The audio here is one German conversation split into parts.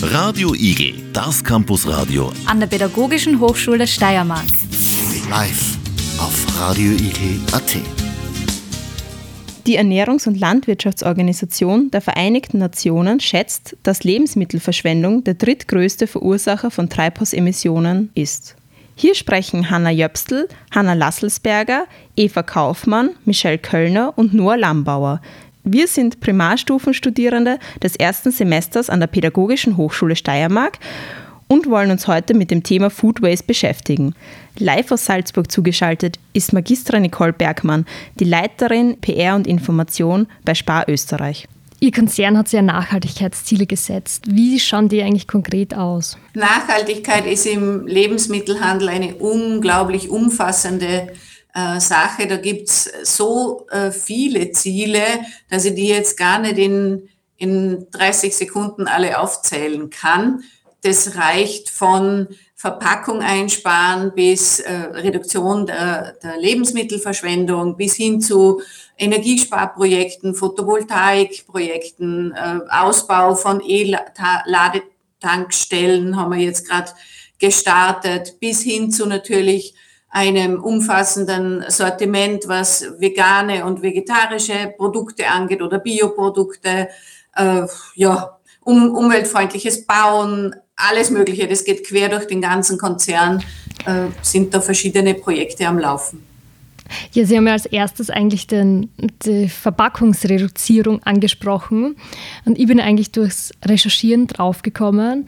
Radio Igel, das Campusradio an der Pädagogischen Hochschule Steiermark. Live auf radioigel.at. Die Ernährungs- und Landwirtschaftsorganisation der Vereinigten Nationen schätzt, dass Lebensmittelverschwendung der drittgrößte Verursacher von Treibhausemissionen ist. Hier sprechen Hanna Jöpstl, Hanna Lasselsberger, Eva Kaufmann, Michelle Kölner und Noah Lambauer. Wir sind Primarstufenstudierende des ersten Semesters an der Pädagogischen Hochschule Steiermark und wollen uns heute mit dem Thema Food Waste beschäftigen. Live aus Salzburg zugeschaltet ist Magistra Nicole Bergmann, die Leiterin PR und Information bei Spar Österreich. Ihr Konzern hat sehr Nachhaltigkeitsziele gesetzt. Wie schauen die eigentlich konkret aus? Nachhaltigkeit ist im Lebensmittelhandel eine unglaublich umfassende äh, Sache. Da gibt's so äh, viele Ziele, dass ich die jetzt gar nicht in, in 30 Sekunden alle aufzählen kann. Das reicht von Verpackung einsparen bis äh, Reduktion der, der Lebensmittelverschwendung bis hin zu Energiesparprojekten, Photovoltaikprojekten, äh, Ausbau von E-Ladetankstellen haben wir jetzt gerade gestartet, bis hin zu natürlich einem umfassenden Sortiment, was vegane und vegetarische Produkte angeht oder Bioprodukte, äh, ja, um, umweltfreundliches Bauen, alles Mögliche. Das geht quer durch den ganzen Konzern, äh, sind da verschiedene Projekte am Laufen. Ja, Sie haben ja als erstes eigentlich den, die Verpackungsreduzierung angesprochen. Und ich bin eigentlich durchs Recherchieren draufgekommen,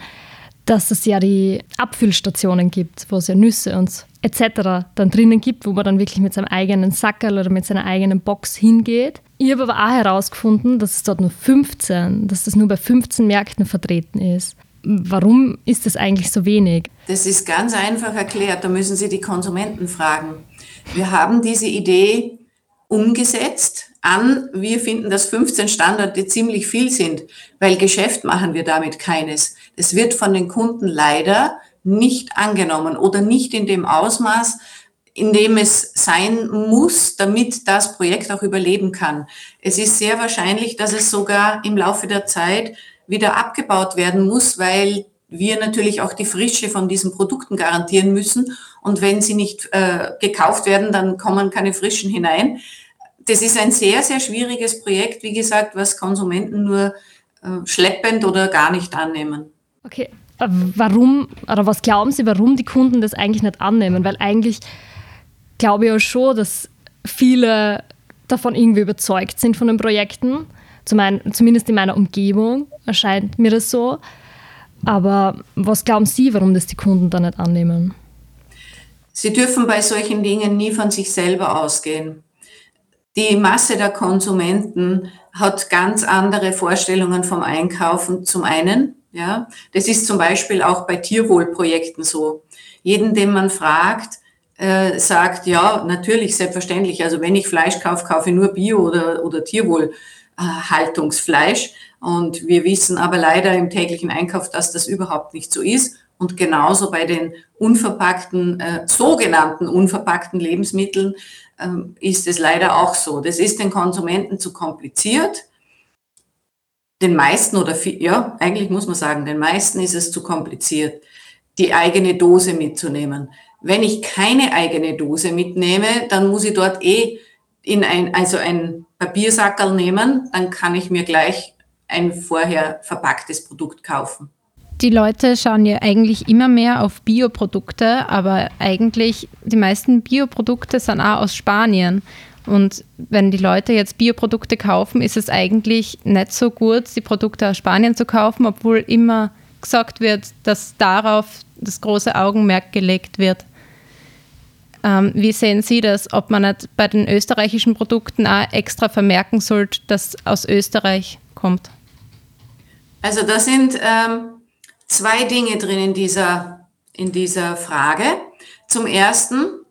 dass es ja die Abfüllstationen gibt, wo es ja Nüsse und etc. dann drinnen gibt, wo man dann wirklich mit seinem eigenen Sackerl oder mit seiner eigenen Box hingeht. Ich habe aber auch herausgefunden, dass es dort nur 15, dass das nur bei 15 Märkten vertreten ist. Warum ist das eigentlich so wenig? Das ist ganz einfach erklärt. Da müssen Sie die Konsumenten fragen. Wir haben diese Idee umgesetzt an, wir finden, dass 15 Standorte ziemlich viel sind, weil Geschäft machen wir damit keines. Es wird von den Kunden leider nicht angenommen oder nicht in dem Ausmaß, in dem es sein muss, damit das Projekt auch überleben kann. Es ist sehr wahrscheinlich, dass es sogar im Laufe der Zeit wieder abgebaut werden muss, weil wir natürlich auch die Frische von diesen Produkten garantieren müssen. Und wenn sie nicht äh, gekauft werden, dann kommen keine frischen hinein. Das ist ein sehr, sehr schwieriges Projekt, wie gesagt, was Konsumenten nur äh, schleppend oder gar nicht annehmen. Okay, äh, warum oder was glauben Sie, warum die Kunden das eigentlich nicht annehmen? Weil eigentlich glaube ich ja schon, dass viele davon irgendwie überzeugt sind von den Projekten. Zumindest in meiner Umgebung erscheint mir das so. Aber was glauben Sie, warum das die Kunden da nicht annehmen? Sie dürfen bei solchen Dingen nie von sich selber ausgehen. Die Masse der Konsumenten hat ganz andere Vorstellungen vom Einkaufen zum einen. Ja, das ist zum Beispiel auch bei Tierwohlprojekten so. Jeden, den man fragt, äh, sagt, ja, natürlich, selbstverständlich. Also wenn ich Fleisch kaufe, kaufe ich nur Bio oder, oder Tierwohlhaltungsfleisch. Und wir wissen aber leider im täglichen Einkauf, dass das überhaupt nicht so ist. Und genauso bei den unverpackten, äh, sogenannten unverpackten Lebensmitteln ähm, ist es leider auch so. Das ist den Konsumenten zu kompliziert den meisten oder viel, ja, eigentlich muss man sagen, den meisten ist es zu kompliziert, die eigene Dose mitzunehmen. Wenn ich keine eigene Dose mitnehme, dann muss ich dort eh in ein, also ein Papiersackerl nehmen, dann kann ich mir gleich ein vorher verpacktes Produkt kaufen. Die Leute schauen ja eigentlich immer mehr auf Bioprodukte, aber eigentlich die meisten Bioprodukte sind auch aus Spanien. Und wenn die Leute jetzt Bioprodukte kaufen, ist es eigentlich nicht so gut, die Produkte aus Spanien zu kaufen, obwohl immer gesagt wird, dass darauf das große Augenmerk gelegt wird. Ähm, wie sehen Sie das, ob man nicht bei den österreichischen Produkten auch extra vermerken sollte, dass aus Österreich kommt? Also da sind ähm, zwei Dinge drin in dieser, in dieser Frage. Zum Ersten,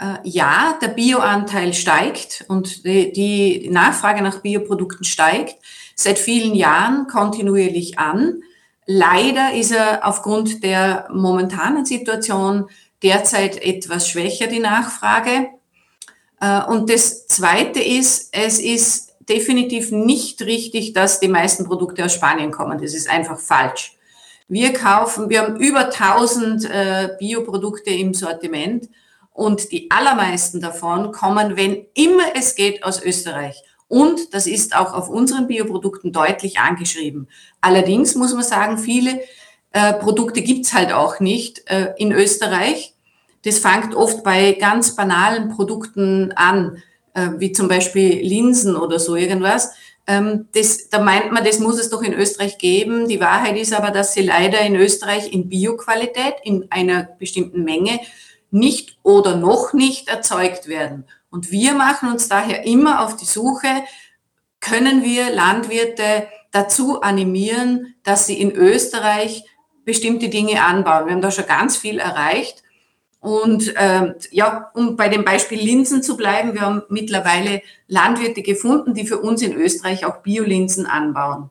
äh, ja, der Bioanteil steigt und die, die Nachfrage nach Bioprodukten steigt seit vielen Jahren kontinuierlich an. Leider ist er aufgrund der momentanen Situation derzeit etwas schwächer, die Nachfrage. Äh, und das Zweite ist, es ist definitiv nicht richtig, dass die meisten Produkte aus Spanien kommen. Das ist einfach falsch. Wir kaufen, wir haben über 1000 äh, Bioprodukte im Sortiment und die allermeisten davon kommen, wenn immer es geht, aus Österreich. Und das ist auch auf unseren Bioprodukten deutlich angeschrieben. Allerdings muss man sagen, viele äh, Produkte gibt's halt auch nicht äh, in Österreich. Das fängt oft bei ganz banalen Produkten an, äh, wie zum Beispiel Linsen oder so irgendwas. Ähm, das, da meint man, das muss es doch in Österreich geben. Die Wahrheit ist aber, dass sie leider in Österreich in Bioqualität in einer bestimmten Menge nicht oder noch nicht erzeugt werden. Und wir machen uns daher immer auf die Suche, können wir Landwirte dazu animieren, dass sie in Österreich bestimmte Dinge anbauen. Wir haben da schon ganz viel erreicht. Und ähm, ja, um bei dem Beispiel Linsen zu bleiben, wir haben mittlerweile Landwirte gefunden, die für uns in Österreich auch Biolinsen anbauen.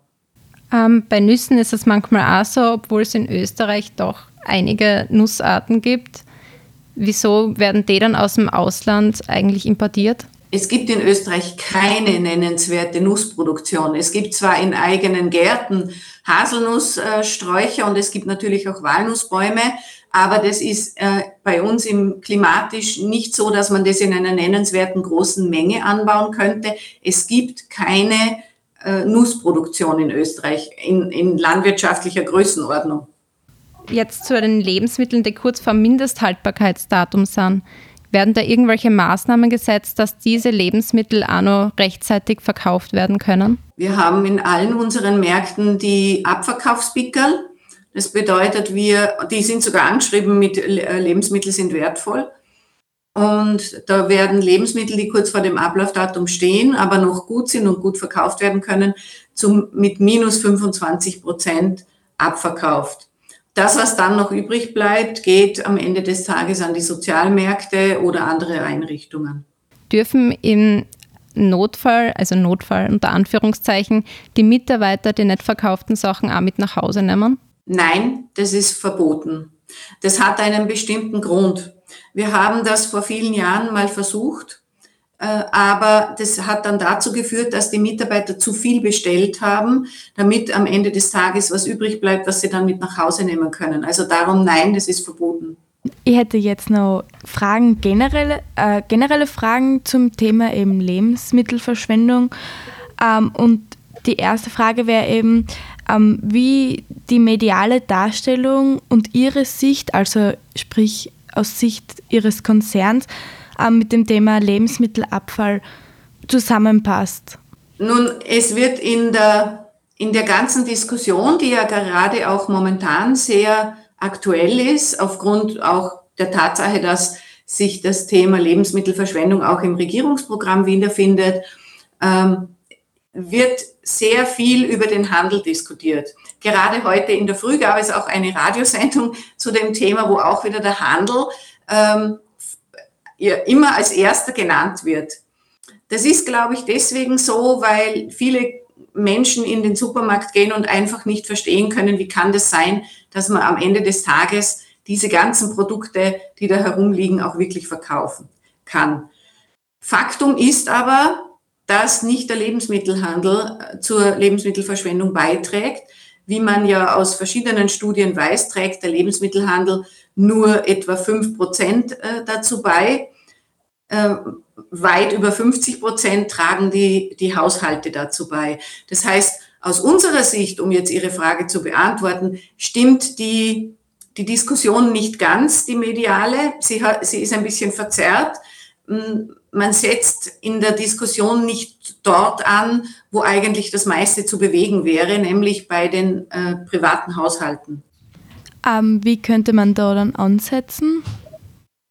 Ähm, bei Nüssen ist es manchmal auch so, obwohl es in Österreich doch einige Nussarten gibt. Wieso werden die dann aus dem Ausland eigentlich importiert? Es gibt in Österreich keine nennenswerte Nussproduktion. Es gibt zwar in eigenen Gärten Haselnusssträucher und es gibt natürlich auch Walnussbäume, aber das ist äh, bei uns im klimatisch nicht so, dass man das in einer nennenswerten großen Menge anbauen könnte. Es gibt keine äh, Nussproduktion in Österreich in, in landwirtschaftlicher Größenordnung. Jetzt zu den Lebensmitteln, die kurz vor Mindesthaltbarkeitsdatum sind. Werden da irgendwelche Maßnahmen gesetzt, dass diese Lebensmittel auch noch rechtzeitig verkauft werden können? Wir haben in allen unseren Märkten die Abverkaufspickerl. Das bedeutet, wir, die sind sogar angeschrieben mit äh, Lebensmittel sind wertvoll. Und da werden Lebensmittel, die kurz vor dem Ablaufdatum stehen, aber noch gut sind und gut verkauft werden können, zum, mit minus 25 Prozent abverkauft. Das, was dann noch übrig bleibt, geht am Ende des Tages an die Sozialmärkte oder andere Einrichtungen. Dürfen im Notfall, also Notfall unter Anführungszeichen, die Mitarbeiter die nicht verkauften Sachen auch mit nach Hause nehmen? Nein, das ist verboten. Das hat einen bestimmten Grund. Wir haben das vor vielen Jahren mal versucht äh, aber das hat dann dazu geführt, dass die Mitarbeiter zu viel bestellt haben, damit am Ende des Tages was übrig bleibt, was sie dann mit nach Hause nehmen können. Also darum, nein, das ist verboten. Ich hätte jetzt noch Fragen, generelle, äh, generelle Fragen zum Thema eben Lebensmittelverschwendung. Ähm, und die erste Frage wäre eben, ähm, wie die mediale Darstellung und Ihre Sicht, also sprich aus Sicht Ihres Konzerns, äh, mit dem Thema Lebensmittelabfall zusammenpasst? Nun, es wird in der, in der ganzen Diskussion, die ja gerade auch momentan sehr aktuell ist, aufgrund auch der Tatsache, dass sich das Thema Lebensmittelverschwendung auch im Regierungsprogramm wiederfindet, ähm, wird sehr viel über den Handel diskutiert. Gerade heute in der Früh gab es auch eine Radiosendung zu dem Thema, wo auch wieder der Handel ähm, immer als erster genannt wird. Das ist, glaube ich, deswegen so, weil viele Menschen in den Supermarkt gehen und einfach nicht verstehen können, wie kann das sein, dass man am Ende des Tages diese ganzen Produkte, die da herumliegen, auch wirklich verkaufen kann. Faktum ist aber, dass nicht der Lebensmittelhandel äh, zur Lebensmittelverschwendung beiträgt. Wie man ja aus verschiedenen Studien weiß, trägt der Lebensmittelhandel nur etwa fünf Prozent äh, dazu bei. Äh, weit über 50 Prozent tragen die, die Haushalte dazu bei. Das heißt, aus unserer Sicht, um jetzt Ihre Frage zu beantworten, stimmt die, die Diskussion nicht ganz, die mediale. Sie, sie ist ein bisschen verzerrt. Man setzt in der Diskussion nicht dort an, wo eigentlich das meiste zu bewegen wäre, nämlich bei den äh, privaten Haushalten. Ähm, wie könnte man da dann ansetzen?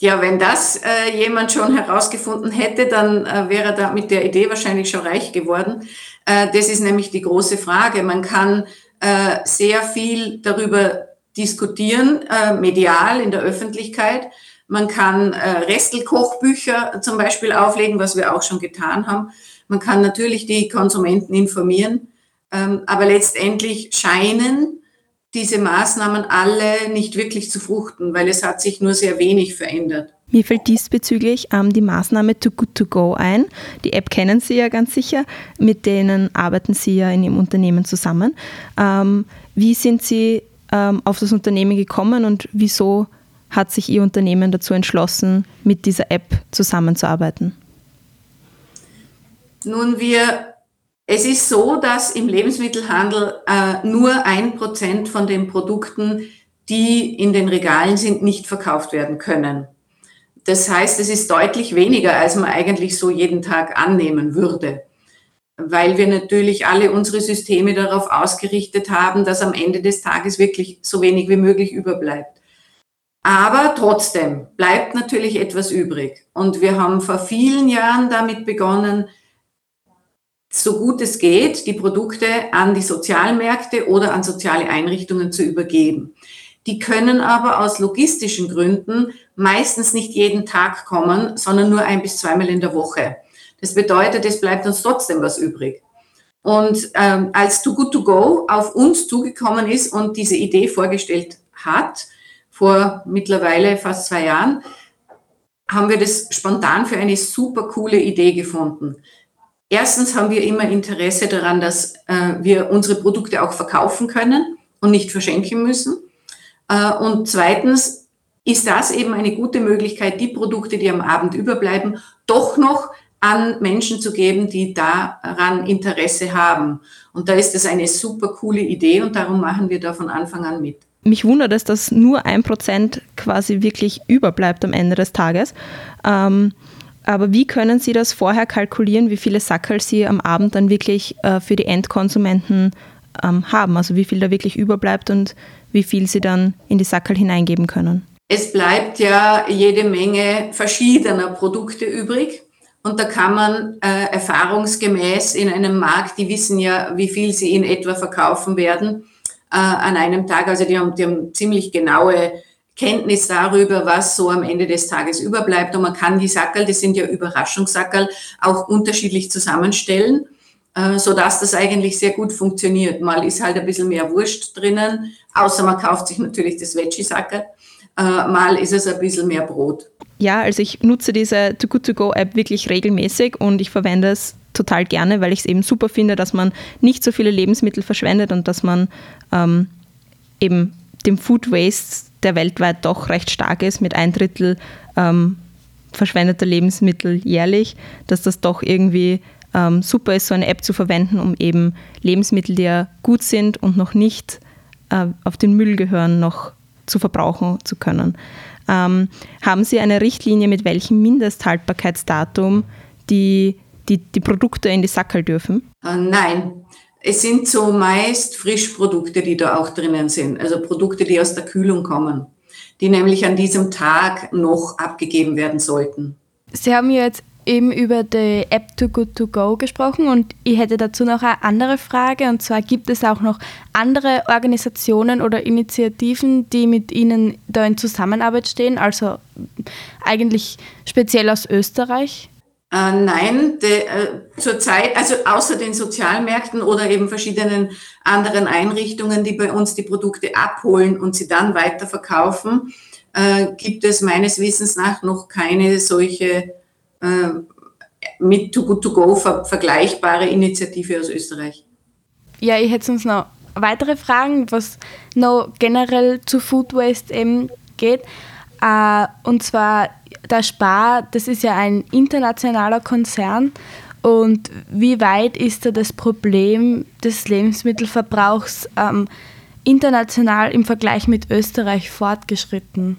Ja, wenn das äh, jemand schon herausgefunden hätte, dann äh, wäre er da mit der Idee wahrscheinlich schon reich geworden. Äh, das ist nämlich die große Frage. Man kann äh, sehr viel darüber diskutieren, äh, medial in der Öffentlichkeit. Man kann äh, Restelkochbücher zum Beispiel auflegen, was wir auch schon getan haben. Man kann natürlich die Konsumenten informieren. Ähm, aber letztendlich scheinen diese Maßnahmen alle nicht wirklich zu fruchten, weil es hat sich nur sehr wenig verändert. Mir fällt diesbezüglich ähm, die Maßnahme Too Good To Go ein. Die App kennen Sie ja ganz sicher, mit denen arbeiten Sie ja in Ihrem Unternehmen zusammen. Ähm, wie sind Sie ähm, auf das Unternehmen gekommen und wieso hat sich Ihr Unternehmen dazu entschlossen, mit dieser App zusammenzuarbeiten? Nun, wir, es ist so, dass im Lebensmittelhandel äh, nur ein Prozent von den Produkten, die in den Regalen sind, nicht verkauft werden können. Das heißt, es ist deutlich weniger, als man eigentlich so jeden Tag annehmen würde, weil wir natürlich alle unsere Systeme darauf ausgerichtet haben, dass am Ende des Tages wirklich so wenig wie möglich überbleibt. Aber trotzdem bleibt natürlich etwas übrig. Und wir haben vor vielen Jahren damit begonnen, so gut es geht, die Produkte an die Sozialmärkte oder an soziale Einrichtungen zu übergeben. Die können aber aus logistischen Gründen meistens nicht jeden Tag kommen, sondern nur ein bis zweimal in der Woche. Das bedeutet, es bleibt uns trotzdem was übrig. Und ähm, als Too Good To Go auf uns zugekommen ist und diese Idee vorgestellt hat, vor mittlerweile fast zwei Jahren, haben wir das spontan für eine super coole Idee gefunden. Erstens haben wir immer Interesse daran, dass äh, wir unsere Produkte auch verkaufen können und nicht verschenken müssen. Äh, und zweitens ist das eben eine gute Möglichkeit, die Produkte, die am Abend überbleiben, doch noch an Menschen zu geben, die daran Interesse haben. Und da ist das eine super coole Idee und darum machen wir da von Anfang an mit. Mich wundert es, dass nur ein Prozent quasi wirklich überbleibt am Ende des Tages. Ähm, aber wie können Sie das vorher kalkulieren, wie viele Sackerl Sie am Abend dann wirklich äh, für die Endkonsumenten ähm, haben? Also wie viel da wirklich überbleibt und wie viel Sie dann in die Sackerl hineingeben können? Es bleibt ja jede Menge verschiedener Produkte übrig. Und da kann man äh, erfahrungsgemäß in einem Markt, die wissen ja, wie viel sie in etwa verkaufen werden äh, an einem Tag. Also die haben, die haben ziemlich genaue Kenntnis darüber, was so am Ende des Tages überbleibt. Und man kann die Sackerl, das sind ja Überraschungssackerl, auch unterschiedlich zusammenstellen, äh, so dass das eigentlich sehr gut funktioniert. Mal ist halt ein bisschen mehr Wurst drinnen, außer man kauft sich natürlich das Veggie-Sackerl. Äh, mal ist es ein bisschen mehr Brot. Ja, also ich nutze diese Too Good To Go App wirklich regelmäßig und ich verwende es total gerne, weil ich es eben super finde, dass man nicht so viele Lebensmittel verschwendet und dass man ähm, eben dem Food Waste, der weltweit doch recht stark ist, mit ein Drittel ähm, verschwendeter Lebensmittel jährlich, dass das doch irgendwie ähm, super ist, so eine App zu verwenden, um eben Lebensmittel, die ja gut sind und noch nicht äh, auf den Müll gehören, noch zu verbrauchen zu können. Ähm, haben Sie eine Richtlinie, mit welchem Mindesthaltbarkeitsdatum die, die, die Produkte in die Sackel dürfen? Äh, nein, es sind so meist Frischprodukte, die da auch drinnen sind, also Produkte, die aus der Kühlung kommen, die nämlich an diesem Tag noch abgegeben werden sollten. Sie haben jetzt eben über die App Too Good To Go gesprochen und ich hätte dazu noch eine andere Frage und zwar gibt es auch noch andere Organisationen oder Initiativen, die mit Ihnen da in Zusammenarbeit stehen, also eigentlich speziell aus Österreich? Äh, nein, de, äh, zurzeit, also außer den Sozialmärkten oder eben verschiedenen anderen Einrichtungen, die bei uns die Produkte abholen und sie dann weiterverkaufen, äh, gibt es meines Wissens nach noch keine solche mit Too Good To Go ver vergleichbare Initiative aus Österreich. Ja, ich hätte sonst noch weitere Fragen, was noch generell zu Food Waste eben geht. Uh, und zwar der Spar, das ist ja ein internationaler Konzern. Und wie weit ist da das Problem des Lebensmittelverbrauchs ähm, international im Vergleich mit Österreich fortgeschritten?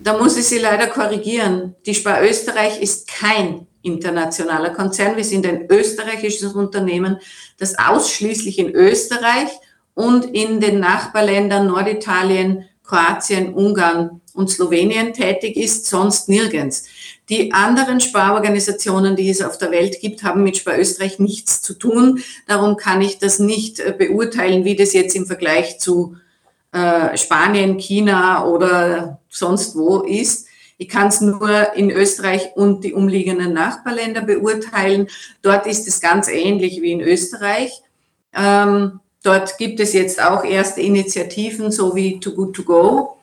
Da muss ich Sie leider korrigieren. Die Spar Österreich ist kein internationaler Konzern. Wir sind ein österreichisches Unternehmen, das ausschließlich in Österreich und in den Nachbarländern Norditalien, Kroatien, Ungarn und Slowenien tätig ist, sonst nirgends. Die anderen Sparorganisationen, die es auf der Welt gibt, haben mit Spar Österreich nichts zu tun. Darum kann ich das nicht äh, beurteilen, wie das jetzt im Vergleich zu äh, Spanien, China oder sonst wo ist. Ich kann es nur in Österreich und die umliegenden Nachbarländer beurteilen. Dort ist es ganz ähnlich wie in Österreich. Ähm, Dort gibt es jetzt auch erste Initiativen, so wie Too Good To Go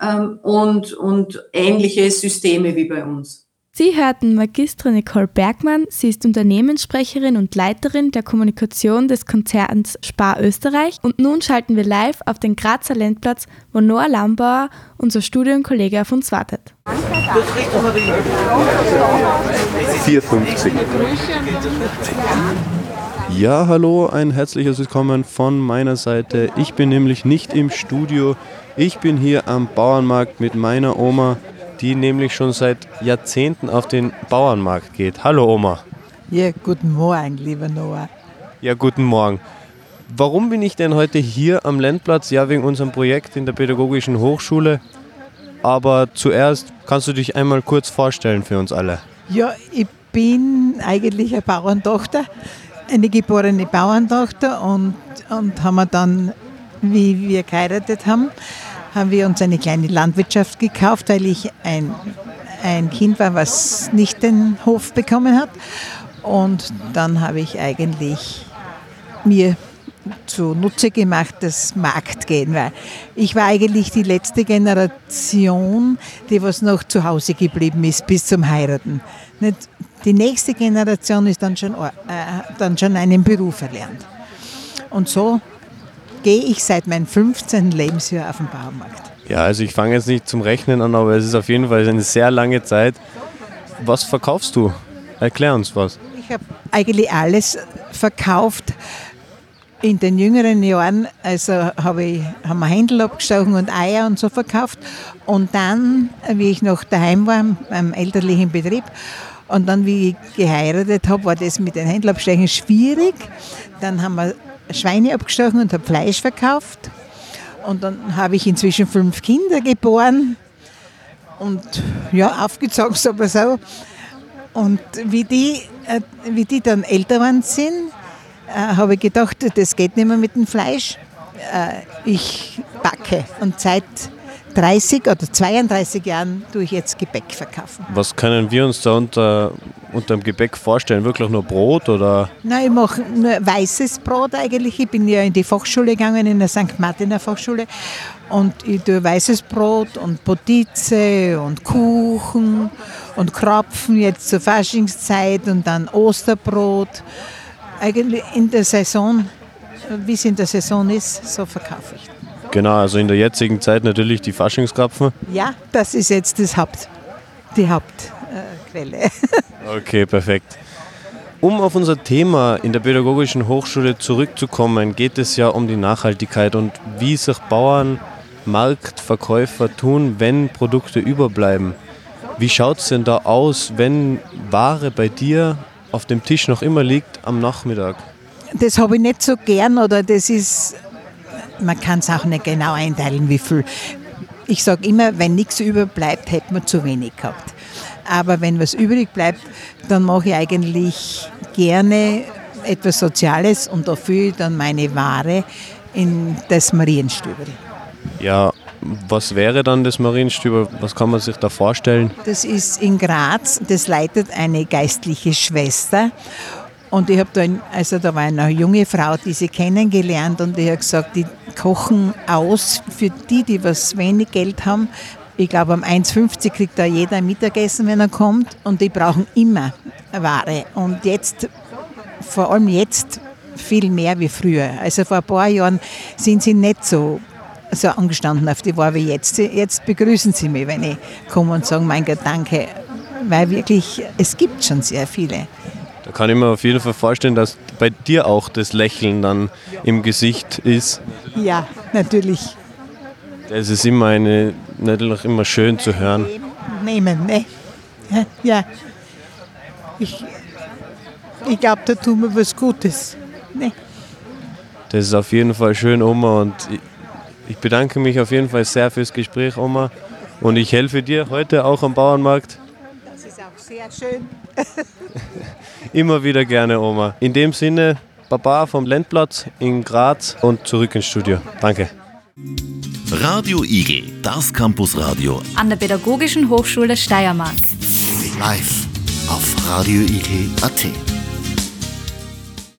ähm, und, und ähnliche Systeme wie bei uns. Sie hörten Magistra Nicole Bergmann. Sie ist Unternehmenssprecherin und Leiterin der Kommunikation des Konzerns Spar Österreich. Und nun schalten wir live auf den Grazer Landplatz, wo Noah Lambauer, unser Studienkollege, auf uns wartet. 450. Ja, hallo, ein herzliches Willkommen von meiner Seite. Ich bin nämlich nicht im Studio. Ich bin hier am Bauernmarkt mit meiner Oma, die nämlich schon seit Jahrzehnten auf den Bauernmarkt geht. Hallo Oma. Ja, guten Morgen, lieber Noah. Ja, guten Morgen. Warum bin ich denn heute hier am Landplatz? Ja, wegen unserem Projekt in der Pädagogischen Hochschule. Aber zuerst kannst du dich einmal kurz vorstellen für uns alle. Ja, ich bin eigentlich eine Bauerntochter, eine geborene Bauerntochter und, und haben wir dann, wie wir geheiratet haben, haben wir uns eine kleine Landwirtschaft gekauft, weil ich ein, ein Kind war, was nicht den Hof bekommen hat. Und dann habe ich eigentlich mir zunutze gemacht, das Marktgehen, weil ich war eigentlich die letzte Generation, die was noch zu Hause geblieben ist bis zum Heiraten. Nicht? Die nächste Generation ist dann schon, äh, dann schon einen Beruf erlernt. Und so gehe ich seit meinem 15. Lebensjahr auf den Baumarkt. Ja, also ich fange jetzt nicht zum Rechnen an, aber es ist auf jeden Fall eine sehr lange Zeit. Was verkaufst du? Erklär uns was. Ich habe eigentlich alles verkauft. In den jüngeren Jahren also habe ich, haben wir Händel abgestochen und Eier und so verkauft. Und dann, wie ich noch daheim war, im elterlichen Betrieb, und dann, wie ich geheiratet habe, war das mit den Händelabstechen schwierig. Dann haben wir Schweine abgestochen und habe Fleisch verkauft. Und dann habe ich inzwischen fünf Kinder geboren und ja, aufgezogen, aber so. Und wie die, äh, wie die dann älter waren sind, äh, habe ich gedacht, das geht nicht mehr mit dem Fleisch. Äh, ich backe. Und seit 30 oder 32 Jahren tue ich jetzt Gebäck verkaufen. Was können wir uns da unter, unter dem Gebäck vorstellen? Wirklich nur Brot oder? Nein, ich mache nur weißes Brot eigentlich. Ich bin ja in die Fachschule gegangen, in der St. Martiner Fachschule. Und ich tue weißes Brot und Potize und Kuchen und Krapfen jetzt zur Faschingszeit und dann Osterbrot. Eigentlich in der Saison, wie es in der Saison ist, so verkaufe ich. Genau, also in der jetzigen Zeit natürlich die Faschingskrapfen. Ja, das ist jetzt das Haupt, die Hauptquelle. Okay, perfekt. Um auf unser Thema in der Pädagogischen Hochschule zurückzukommen, geht es ja um die Nachhaltigkeit und wie sich Bauern, Marktverkäufer tun, wenn Produkte überbleiben. Wie schaut es denn da aus, wenn Ware bei dir auf dem Tisch noch immer liegt am Nachmittag? Das habe ich nicht so gern oder das ist man kann es auch nicht genau einteilen, wie viel. Ich sage immer, wenn nichts überbleibt, hätte man zu wenig gehabt. Aber wenn was übrig bleibt, dann mache ich eigentlich gerne etwas Soziales und dafür dann meine Ware in das Marienstübel. Ja, was wäre dann das Marienstübel? Was kann man sich da vorstellen? Das ist in Graz, das leitet eine geistliche Schwester und ich habe da, also da war eine junge Frau, die sie kennengelernt und ich habe gesagt, die kochen aus für die, die was wenig Geld haben. Ich glaube, um 1,50 kriegt da jeder ein Mittagessen, wenn er kommt und die brauchen immer Ware. Und jetzt, vor allem jetzt, viel mehr wie früher. Also vor ein paar Jahren sind sie nicht so, so angestanden auf die Ware wie jetzt. Jetzt begrüßen sie mich, wenn ich komme und sage, mein Gott, danke. Weil wirklich, es gibt schon sehr viele. Da kann ich mir auf jeden Fall vorstellen, dass bei dir auch das Lächeln dann im Gesicht ist. Ja, natürlich. Das ist immer eine, natürlich immer schön zu hören. Nehmen, ne? Ja. Ich, ich glaube, da tun wir was Gutes. Ne? Das ist auf jeden Fall schön, Oma. Und ich, ich bedanke mich auf jeden Fall sehr fürs Gespräch, Oma. Und ich helfe dir heute auch am Bauernmarkt. Sehr schön. Immer wieder gerne, Oma. In dem Sinne, Baba vom Landplatz in Graz und zurück ins Studio. Danke. Radio Igel, das Campusradio an der Pädagogischen Hochschule Steiermark. Live auf radioigel.at.